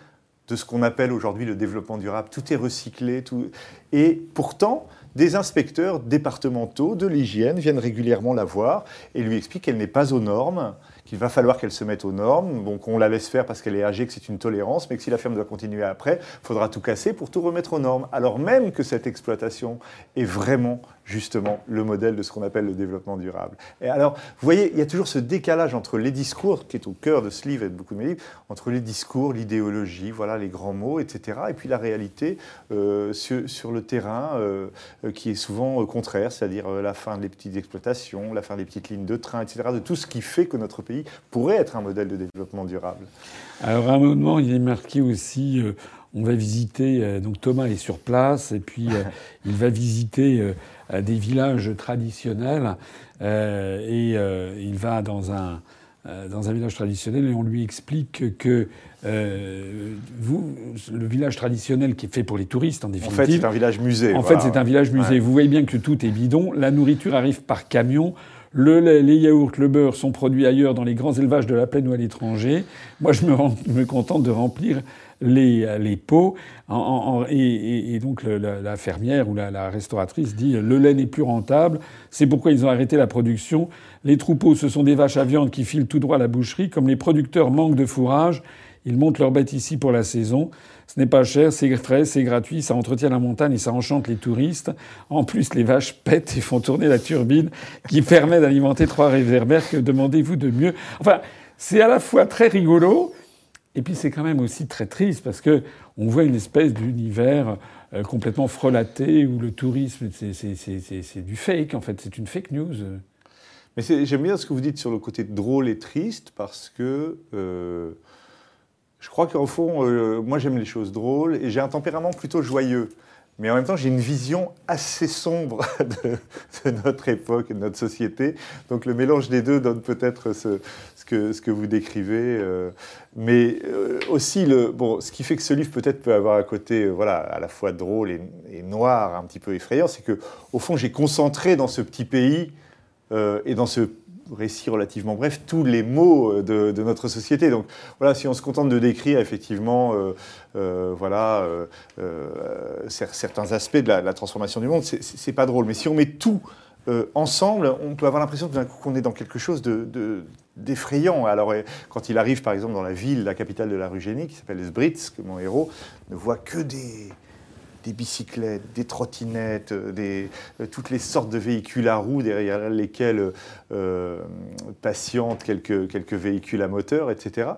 de ce qu'on appelle aujourd'hui le développement durable. Tout est recyclé, tout... et pourtant, des inspecteurs départementaux de l'hygiène viennent régulièrement la voir et lui expliquent qu'elle n'est pas aux normes, qu'il va falloir qu'elle se mette aux normes, donc on la laisse faire parce qu'elle est âgée, que c'est une tolérance, mais que si la ferme doit continuer après, il faudra tout casser pour tout remettre aux normes. Alors même que cette exploitation est vraiment justement le modèle de ce qu'on appelle le développement durable. Et alors, vous voyez, il y a toujours ce décalage entre les discours, qui est au cœur de ce livre et de beaucoup de mes livres, entre les discours, l'idéologie, voilà, les grands mots, etc., et puis la réalité euh, sur, le terrain, euh, qui est souvent euh, contraire, c'est-à-dire la fin des petites exploitations, la fin des petites lignes de train, etc., de tout ce qui fait que notre pays pourrait être un modèle de développement durable. Alors, à un moment, il est marqué aussi euh, on va visiter, euh, donc Thomas est sur place, et puis euh, <laughs> il va visiter euh, des villages traditionnels, et il va dans un, dans un village traditionnel, et on lui explique que vous, le village traditionnel qui est fait pour les touristes, en définitive. En fait, c'est un village musée. En voilà. fait, c'est un village musée. Ouais. Vous voyez bien que tout est bidon. La nourriture arrive par camion. Le lait, les yaourts, le beurre sont produits ailleurs dans les grands élevages de la plaine ou à l'étranger. Moi, je me, me, contente de remplir les, les pots. Et, donc, la, fermière ou la, la, restauratrice dit le lait n'est plus rentable. C'est pourquoi ils ont arrêté la production. Les troupeaux, ce sont des vaches à viande qui filent tout droit à la boucherie. Comme les producteurs manquent de fourrage, ils montent leurs bêtes ici pour la saison. Ce n'est pas cher, c'est frais, c'est gratuit, ça entretient la montagne et ça enchante les touristes. En plus, les vaches pètent et font tourner la turbine qui permet d'alimenter trois réverbères. Que demandez-vous de mieux? Enfin, c'est à la fois très rigolo et puis c'est quand même aussi très triste parce que on voit une espèce d'univers complètement frelaté, où le tourisme, c'est du fake, en fait, c'est une fake news. Mais j'aime bien ce que vous dites sur le côté drôle et triste, parce que je crois qu'au fond, moi j'aime les choses drôles, et j'ai un tempérament plutôt joyeux. Mais en même temps, j'ai une vision assez sombre <laughs> de, notre époque et de notre société. Donc le mélange des deux donne peut-être ce, que, ce que vous décrivez. Euh. mais euh, aussi, le, bon, ce qui fait que ce livre peut-être peut avoir un côté euh, voilà, à la fois drôle et, noir, un petit peu effrayant, c'est que au fond, j'ai concentré dans ce petit pays et dans ce récit relativement bref, tous les mots de, notre société. Donc voilà, si on se contente de décrire effectivement voilà, certains aspects de la, transformation du monde, c'est pas drôle. Mais si on met tout ensemble, on peut avoir l'impression d'un coup qu'on est dans quelque chose de, d'effrayant. Alors, quand il arrive, par exemple, dans la ville, la capitale de la Rugénie, qui s'appelle Sbritz, que mon héros ne voit que des, des bicyclettes, des trottinettes, euh, des, euh, toutes les sortes de véhicules à roues derrière lesquels euh, patientent quelques, quelques véhicules à moteur, etc.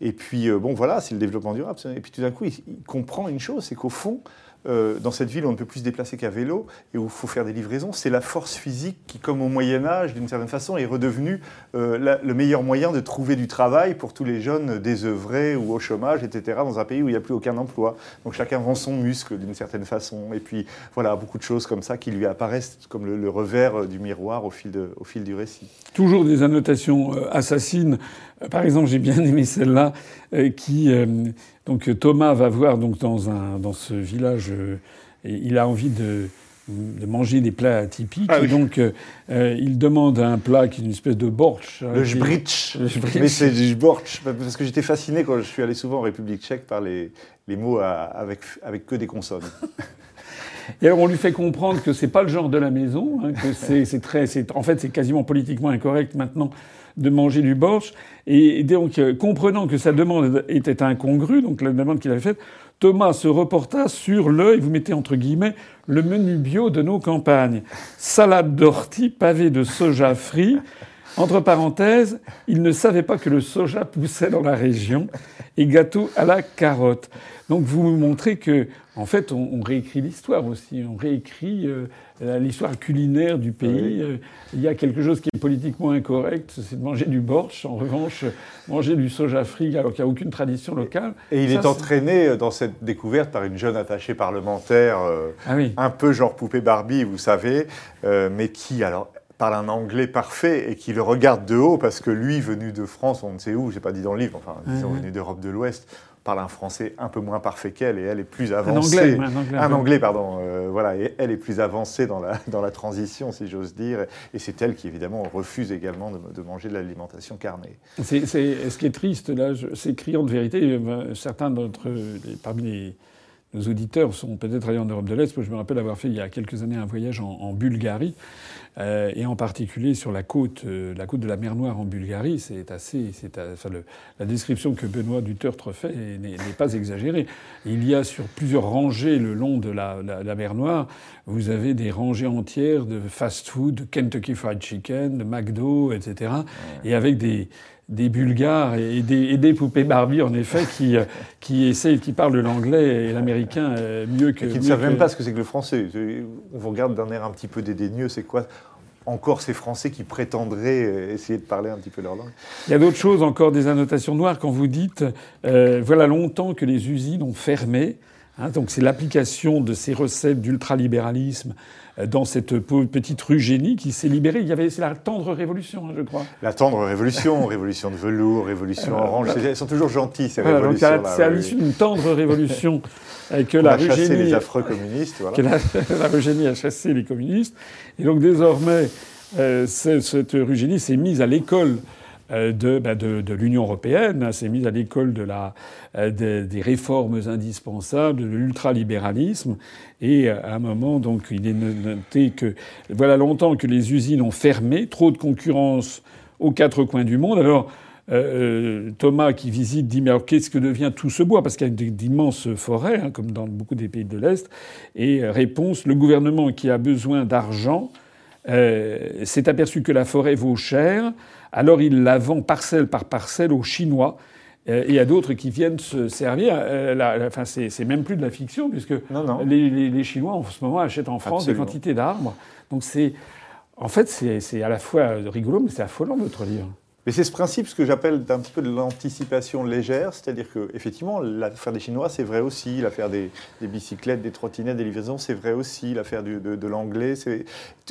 Et puis, bon, voilà, c'est le développement durable. Et puis tout d'un coup, il comprend une chose, c'est qu'au fond, euh, dans cette ville où on ne peut plus se déplacer qu'à vélo et où il faut faire des livraisons, c'est la force physique qui, comme au Moyen Âge, d'une certaine façon, est redevenue euh, le meilleur moyen de trouver du travail pour tous les jeunes désœuvrés ou au chômage, etc., dans un pays où il n'y a plus aucun emploi. Donc chacun vend son muscle d'une certaine façon. Et puis voilà, beaucoup de choses comme ça qui lui apparaissent comme le, revers du miroir au fil, du récit. Toujours des annotations euh, assassines. Par exemple, j'ai bien aimé celle-là qui donc Thomas va voir donc dans, un, dans ce village, euh, il a envie de, de, manger des plats typiques. Ah et donc euh, euh, il demande un plat qui est une espèce de borsch. Hein, le jbritsch. <laughs> Mais c'est du borsch. Parce que j'étais fasciné quand je suis allé souvent en République tchèque par les, les mots avec, avec que des consonnes. <laughs> Et alors on lui fait comprendre que c'est pas le genre de la maison, hein, que c'est très, en fait c'est quasiment politiquement incorrect maintenant de manger du borsch. Et donc, euh, comprenant que sa demande était incongrue, donc la demande qu'il avait faite, Thomas se reporta sur le, et vous mettez entre guillemets, le menu bio de nos campagnes. Salade d'ortie pavée de soja frit. Entre parenthèses, il ne savait pas que le soja poussait dans la région et gâteau à la carotte. Donc vous me montrez que, en fait, on, réécrit l'histoire aussi. On réécrit euh, l'histoire culinaire du pays. Euh, il y a quelque chose qui est politiquement incorrect, c'est de manger du borsch. En revanche, manger du soja frit alors qu'il n'y a aucune tradition locale. Et il est entraîné euh, dans cette découverte par une jeune attachée parlementaire, ah un peu genre poupée Barbie, vous savez, mais qui, alors, parle un anglais parfait et qui le regarde de haut parce que lui, venu de France, on ne sait où, j'ai pas dit dans le livre, enfin, disons, venu d'Europe de l'Ouest, parle un français un peu moins parfait qu'elle et elle est plus avancée. Un anglais, un anglais, un anglais pardon. Euh, voilà, et elle est plus avancée dans la, dans la transition, si j'ose dire. Et c'est elle qui, évidemment, refuse également de, manger de l'alimentation carnée. C'est, ce qui est triste, là, c'est criant de vérité. Euh, certains d'entre parmi les, nos auditeurs sont peut-être allés en Europe de l'Est. Moi, je me rappelle avoir fait il y a quelques années un voyage en Bulgarie. Euh, et en particulier sur la côte, euh, la côte de la mer Noire en Bulgarie, c'est assez, c'est, enfin, le, la description que Benoît Dutertre fait n'est, pas exagérée. Il y a sur plusieurs rangées le long de la, la, mer Noire, vous avez des rangées entières de fast-food, de Kentucky Fried Chicken, de McDo, etc. Et avec des, des Bulgares et des, et des, poupées Barbie, en effet, qui, euh, qui essayent, qui parlent l'anglais et l'américain mieux que. Et qui ne savent même pas ce que c'est que le français. On vous regarde d'un air un petit peu dédaigneux, c'est quoi encore ces Français qui prétendraient euh, essayer de parler un petit peu leur langue? Il y a d'autres choses, encore des annotations noires, quand vous dites euh, voilà longtemps que les usines ont fermé. Hein, donc c'est l'application de ces recettes d'ultralibéralisme euh, dans cette petite rue génie qui s'est libérée. Il y avait c'est la tendre révolution, hein, je crois. La tendre révolution, <laughs> révolution de velours, révolution orange. Elles sont toujours gentilles ces révolutions. C'est à l'issue d'une tendre révolution que la a chassé les affreux communistes. Voilà. Que la, <laughs> la a chassé les communistes. Et donc désormais, euh, cette Rugénie s'est mise à l'école euh, bah, de, de, l'Union européenne, hein, s'est mise à l'école de la, euh, des réformes indispensables, de l'ultralibéralisme. Et à un moment, donc, il est noté que voilà longtemps que les usines ont fermé, trop de concurrence aux quatre coins du monde. Alors, Thomas qui visite dit mais alors qu'est-ce que devient tout ce bois? Parce qu'il y a d'immenses forêts hein, comme dans beaucoup des pays de l'Est et réponse le gouvernement qui a besoin d'argent euh, s'est aperçu que la forêt vaut cher, alors il la vend parcelle par parcelle aux Chinois et il y a d'autres qui viennent se servir. enfin, c'est même plus de la fiction, puisque Les, Chinois, en ce moment, achètent en France des quantités d'arbres. Donc, c'est. En fait, c'est à la fois rigolo, mais c'est affolant, votre livre. Mais c'est ce principe, ce que j'appelle un petit peu de l'anticipation légère, c'est-à-dire que effectivement, l'affaire des Chinois, c'est vrai aussi, l'affaire des, bicyclettes, des trottinettes, des livraisons, c'est vrai aussi, l'affaire de, l'anglais.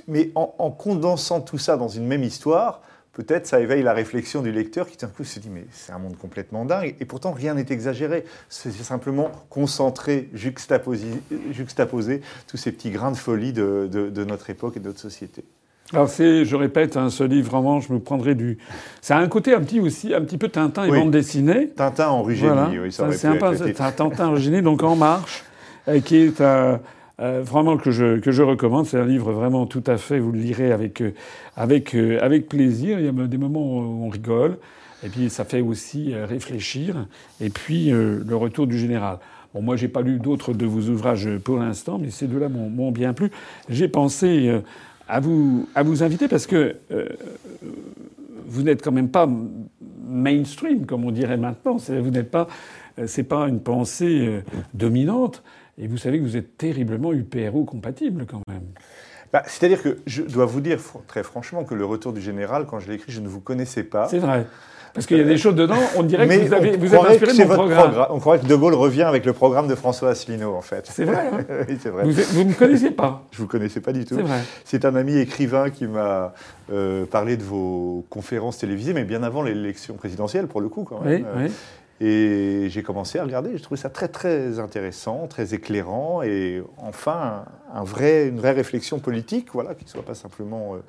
Mais en, en, condensant tout ça dans une même histoire, peut-être ça éveille la réflexion du lecteur qui d'un coup se dit mais c'est un monde complètement dingue et pourtant rien n'est exagéré. C'est simplement concentrer, juxtaposer, juxtaposer, tous ces petits grains de folie de notre époque et de notre société. Alors c'est, je répète, hein, ce livre vraiment, je me prendrai du. Ça a un côté un petit aussi, un petit peu Tintin et bande dessinée. Tintin en oui, ça C'est un peu Tintin origine, donc En Marche, euh, qui est euh, vraiment que je que je recommande. C'est un livre vraiment tout à fait. Vous le lirez avec euh, avec avec plaisir. Il y a des moments où on rigole, et puis ça fait aussi réfléchir. Et puis le retour du général. Bon, moi, j'ai pas lu d'autres de vos ouvrages pour l'instant, mais ces deux-là m'ont bien plu. J'ai pensé à vous, à vous inviter parce que euh, vous n'êtes quand même pas mainstream, comme on dirait maintenant. Vous n'êtes pas, euh, c'est pas une pensée euh, dominante. Et vous savez que vous êtes terriblement UPRO compatible quand même. Bah, c'est-à-dire que je dois vous dire très franchement que le retour du général, quand je l'ai écrit, je ne vous connaissais pas. C'est vrai. Parce qu'il y a des choses dedans, on dirait que vous, avez, vous êtes inspiré de mon programme. On croirait que De Gaulle revient avec le programme de François Asselineau, en fait. C'est vrai, hein <laughs> oui, c'est vrai. Vous ne me connaissiez pas Je ne vous connaissais pas du tout. C'est vrai. C'est un ami écrivain qui m'a euh, parlé de vos conférences télévisées, mais bien avant l'élection présidentielle, pour le coup, quand même. Oui, oui. Et j'ai commencé à regarder, je trouvais ça très très intéressant, très éclairant, et enfin un vrai, une vraie réflexion politique, voilà, qui ne soit pas simplement euh,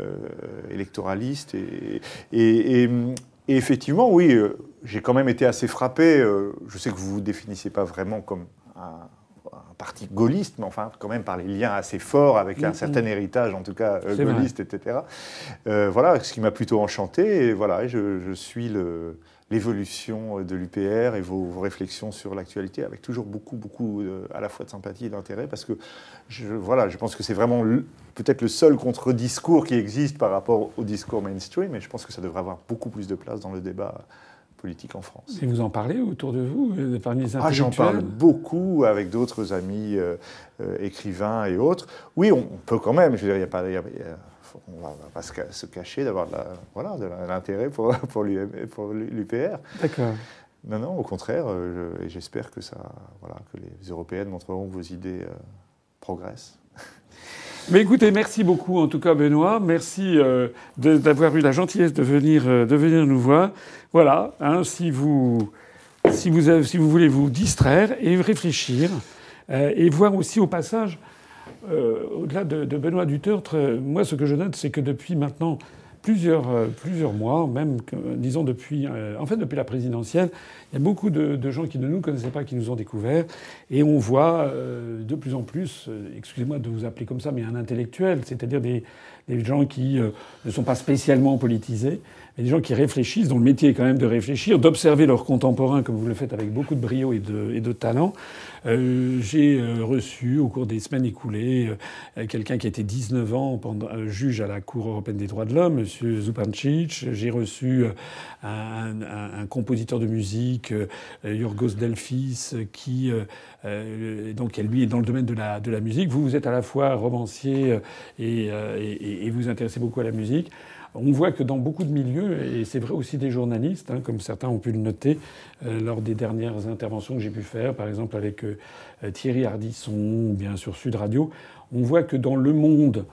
euh, électoraliste. Et, et, et, et effectivement, oui, euh, j'ai quand même été assez frappé. Euh, je sais que vous ne vous définissez pas vraiment comme un, parti gaulliste, mais enfin, quand même par les liens assez forts avec un certain héritage, en tout cas euh, gaulliste, etc. voilà, ce qui m'a plutôt enchanté. Et voilà, je, je suis le l'évolution de l'UPR et vos, réflexions sur l'actualité avec toujours beaucoup, beaucoup à la fois de sympathie et d'intérêt parce que je, voilà, je pense que c'est vraiment peut-être le seul contre-discours qui existe par rapport au discours mainstream et je pense que ça devrait avoir beaucoup plus de place dans le débat politique en France. Et vous en parlez autour de vous, euh, parmi les ah, J'en parle beaucoup avec d'autres amis euh, euh, écrivains et autres. Oui, on, peut quand même, je veux dire, il n'y a pas on va, va pas se cacher d'avoir voilà, de l'intérêt pour, <laughs> pour l'UPR. D'accord. Non, non, au contraire, euh, j'espère que, ça, voilà, que les Européennes montreront que vos idées euh, progressent. <laughs> Mais écoutez, merci beaucoup en tout cas Benoît. Merci euh, d'avoir eu la gentillesse de venir, de venir nous voir. Voilà, hein, si, vous, si, vous, si vous voulez vous distraire et réfléchir, et voir aussi au passage euh, au-delà de, Benoît Dutertre, euh, moi, ce que je note, c'est que depuis maintenant plusieurs, euh, plusieurs mois, même, disons, depuis, en fait, depuis la présidentielle, il y a beaucoup de, gens qui ne nous connaissaient pas, qui nous ont découverts. Et on voit de plus en plus, excusez-moi de vous appeler comme ça, mais un intellectuel, c'est-à-dire des, des, gens qui ne sont pas spécialement politisés, mais des gens qui réfléchissent, dont le métier est quand même de réfléchir, d'observer leurs contemporains, comme vous le faites avec beaucoup de brio et de, et de talent. Euh, j'ai euh, reçu au cours des semaines écoulées euh, quelqu'un qui était 19 ans pendant, juge à la Cour européenne des droits de l'homme, M. Zupancic. J'ai reçu un, un, un, compositeur de musique, Yorgos Delphis, qui donc lui est dans le domaine de la, de la musique. Vous, vous êtes à la fois romancier et, et, et vous intéressez beaucoup à la musique. On voit que dans beaucoup de milieux, et c'est vrai aussi des journalistes, hein, comme certains ont pu le noter euh, lors des dernières interventions que j'ai pu faire, par exemple avec euh, Thierry Ardisson ou bien sur Sud Radio, on voit que dans le monde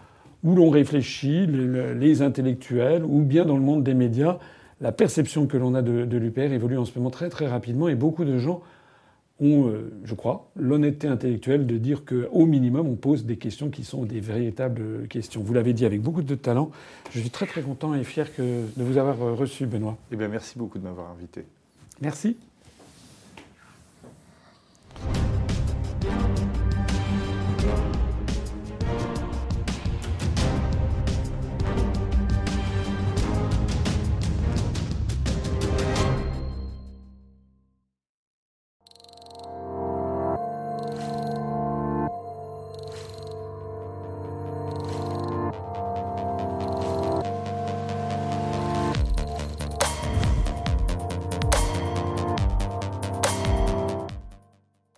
où l'on réfléchit, les intellectuels, ou bien dans le monde des médias, la perception que l'on a de, de l'UPR évolue en ce moment très très rapidement et beaucoup de gens ont, euh, je crois, l'honnêteté intellectuelle de dire qu'au minimum, on pose des questions qui sont des véritables questions. Vous l'avez dit avec beaucoup de talent. Je suis très très content et fier que, de vous avoir reçu, Benoît. Eh bien, merci beaucoup de m'avoir invité. Merci.